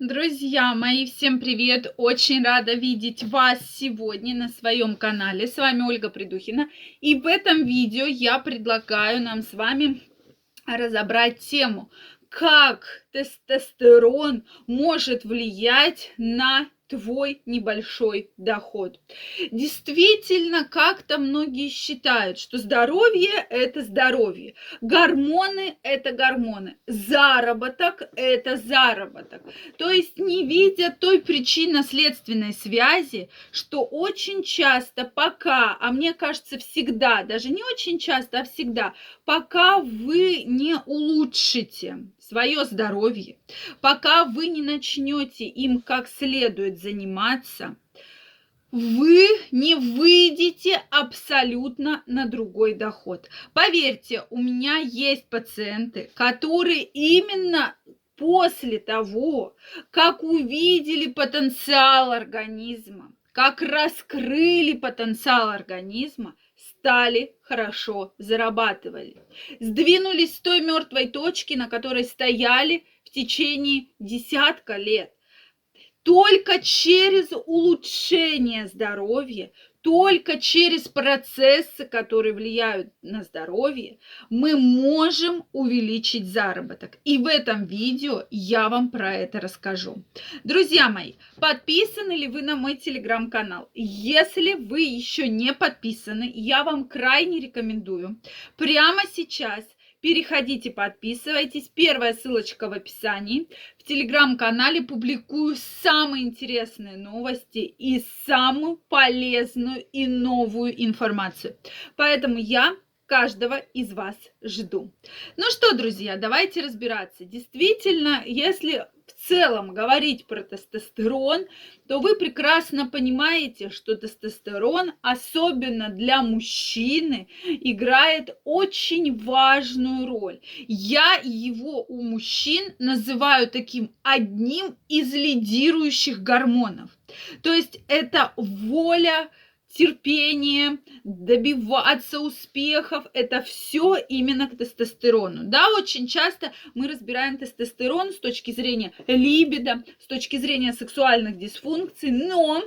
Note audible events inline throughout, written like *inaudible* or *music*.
Друзья мои, всем привет! Очень рада видеть вас сегодня на своем канале. С вами Ольга Придухина. И в этом видео я предлагаю нам с вами разобрать тему, как тестостерон может влиять на твой небольшой доход. Действительно, как-то многие считают, что здоровье – это здоровье, гормоны – это гормоны, заработок – это заработок. То есть не видя той причинно-следственной связи, что очень часто пока, а мне кажется всегда, даже не очень часто, а всегда, пока вы не улучшите свое здоровье, пока вы не начнете им как следует заниматься, вы не выйдете абсолютно на другой доход. Поверьте, у меня есть пациенты, которые именно после того, как увидели потенциал организма, как раскрыли потенциал организма, стали хорошо зарабатывали. Сдвинулись с той мертвой точки, на которой стояли в течение десятка лет. Только через улучшение здоровья, только через процессы, которые влияют на здоровье, мы можем увеличить заработок. И в этом видео я вам про это расскажу. Друзья мои, подписаны ли вы на мой телеграм-канал? Если вы еще не подписаны, я вам крайне рекомендую прямо сейчас Переходите, подписывайтесь. Первая ссылочка в описании. В телеграм-канале публикую самые интересные новости и самую полезную и новую информацию. Поэтому я каждого из вас жду. Ну что, друзья, давайте разбираться. Действительно, если целом говорить про тестостерон, то вы прекрасно понимаете, что тестостерон, особенно для мужчины, играет очень важную роль. Я его у мужчин называю таким одним из лидирующих гормонов. То есть это воля терпение, добиваться успехов, это все именно к тестостерону. Да, очень часто мы разбираем тестостерон с точки зрения либидо, с точки зрения сексуальных дисфункций, но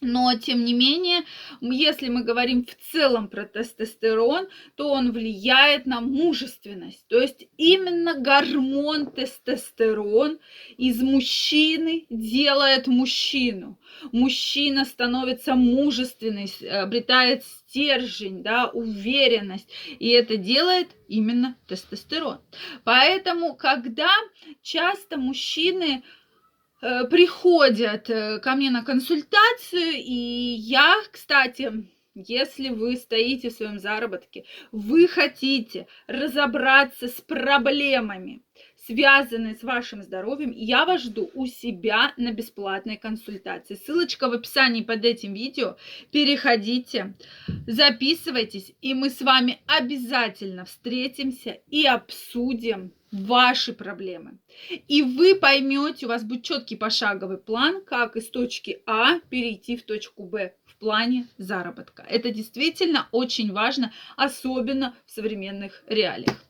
но, тем не менее, если мы говорим в целом про тестостерон, то он влияет на мужественность. То есть именно гормон тестостерон из мужчины делает мужчину. Мужчина становится мужественный, обретает стержень, да, уверенность. И это делает именно тестостерон. Поэтому, когда часто мужчины приходят э, ко мне на консультацию, и я, кстати, если вы стоите в своем заработке, вы хотите разобраться с проблемами, связанные с вашим здоровьем, я вас жду у себя на бесплатной консультации. Ссылочка в описании под этим видео. Переходите, записывайтесь, и мы с вами обязательно встретимся и обсудим ваши проблемы. И вы поймете, у вас будет четкий пошаговый план, как из точки А перейти в точку Б в плане заработка. Это действительно очень важно, особенно в современных реалиях.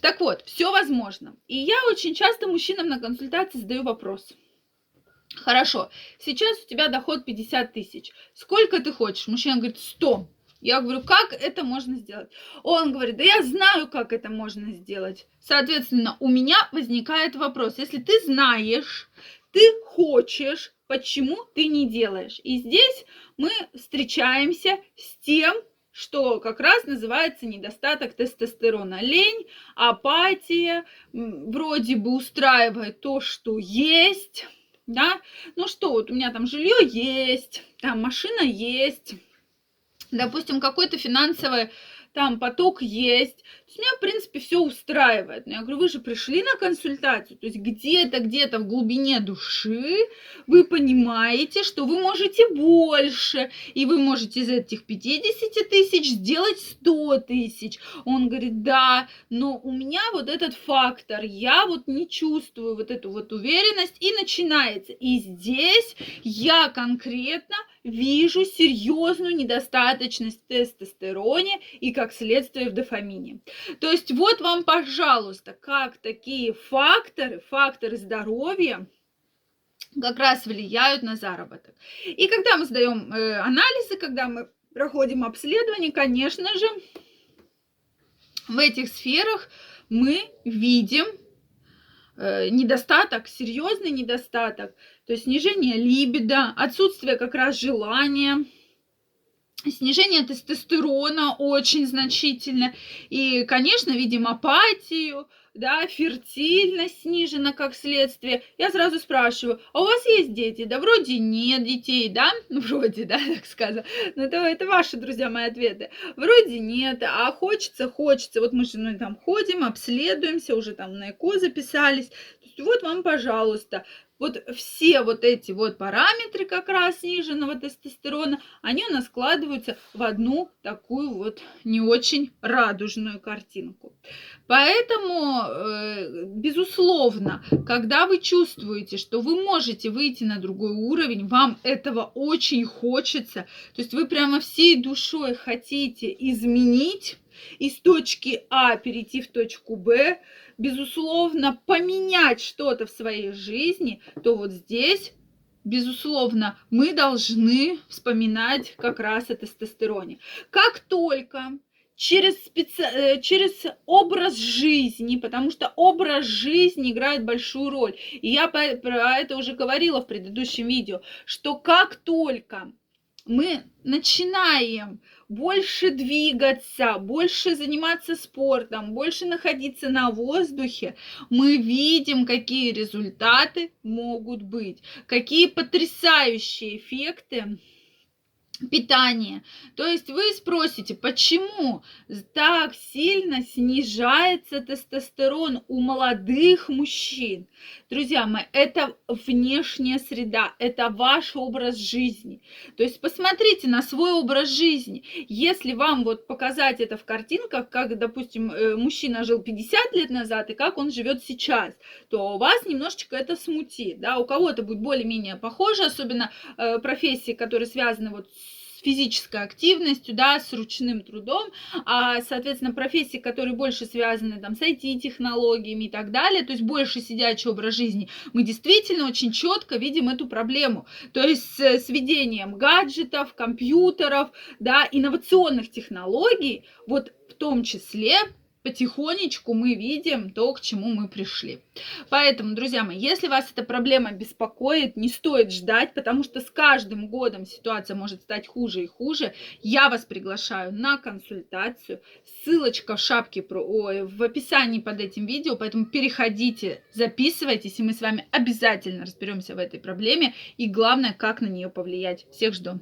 Так вот, все возможно. И я очень часто мужчинам на консультации задаю вопрос. Хорошо, сейчас у тебя доход 50 тысяч. Сколько ты хочешь? Мужчина говорит 100. Я говорю, как это можно сделать? Он говорит, да я знаю, как это можно сделать. Соответственно, у меня возникает вопрос, если ты знаешь, ты хочешь, почему ты не делаешь? И здесь мы встречаемся с тем, что как раз называется недостаток тестостерона. Лень, апатия, вроде бы устраивает то, что есть, да, ну что, вот у меня там жилье есть, там машина есть, допустим, какой-то финансовый там поток есть. То есть меня, в принципе, все устраивает. Но я говорю, вы же пришли на консультацию. То есть где-то, где-то в глубине души вы понимаете, что вы можете больше. И вы можете из этих 50 тысяч сделать 100 тысяч. Он говорит, да, но у меня вот этот фактор. Я вот не чувствую вот эту вот уверенность. И начинается. И здесь я конкретно вижу серьезную недостаточность в тестостероне и, как следствие, в дофамине. То есть вот вам, пожалуйста, как такие факторы, факторы здоровья как раз влияют на заработок. И когда мы сдаем э, анализы, когда мы проходим обследование, конечно же, в этих сферах мы видим недостаток, серьезный недостаток, то есть снижение либидо, отсутствие как раз желания, снижение тестостерона очень значительно. И, конечно, видим апатию, да, фертильность снижена как следствие. Я сразу спрашиваю, а у вас есть дети? Да вроде нет детей, да? Ну, вроде, да, *laughs* так сказано. Но это, это ваши, друзья, мои ответы. Вроде нет, а хочется, хочется. Вот мы с женой там ходим, обследуемся, уже там на ЭКО записались. Вот вам, пожалуйста, вот все вот эти вот параметры как раз сниженного тестостерона, они у нас складываются в одну такую вот не очень радужную картинку. Поэтому, э, безусловно, когда вы чувствуете, что вы можете выйти на другой уровень, вам этого очень хочется, то есть вы прямо всей душой хотите изменить из точки А перейти в точку Б, безусловно, поменять что-то в своей жизни, то вот здесь безусловно, мы должны вспоминать как раз о тестостероне. Как только через, специ... Э, через образ жизни, потому что образ жизни играет большую роль. И я про это уже говорила в предыдущем видео, что как только мы начинаем больше двигаться, больше заниматься спортом, больше находиться на воздухе, мы видим, какие результаты могут быть, какие потрясающие эффекты питание. То есть вы спросите, почему так сильно снижается тестостерон у молодых мужчин? Друзья мои, это внешняя среда, это ваш образ жизни. То есть посмотрите на свой образ жизни. Если вам вот показать это в картинках, как, допустим, э, мужчина жил 50 лет назад и как он живет сейчас, то у вас немножечко это смутит. Да? У кого-то будет более-менее похоже, особенно э, профессии, которые связаны вот с физической активностью, да, с ручным трудом, а, соответственно, профессии, которые больше связаны там, с IT-технологиями и так далее, то есть больше сидячий образ жизни, мы действительно очень четко видим эту проблему. То есть с введением гаджетов, компьютеров, да, инновационных технологий, вот в том числе потихонечку мы видим то, к чему мы пришли. Поэтому, друзья мои, если вас эта проблема беспокоит, не стоит ждать, потому что с каждым годом ситуация может стать хуже и хуже. Я вас приглашаю на консультацию. Ссылочка в шапке, ой, в описании под этим видео, поэтому переходите, записывайтесь, и мы с вами обязательно разберемся в этой проблеме. И главное, как на нее повлиять. Всех жду.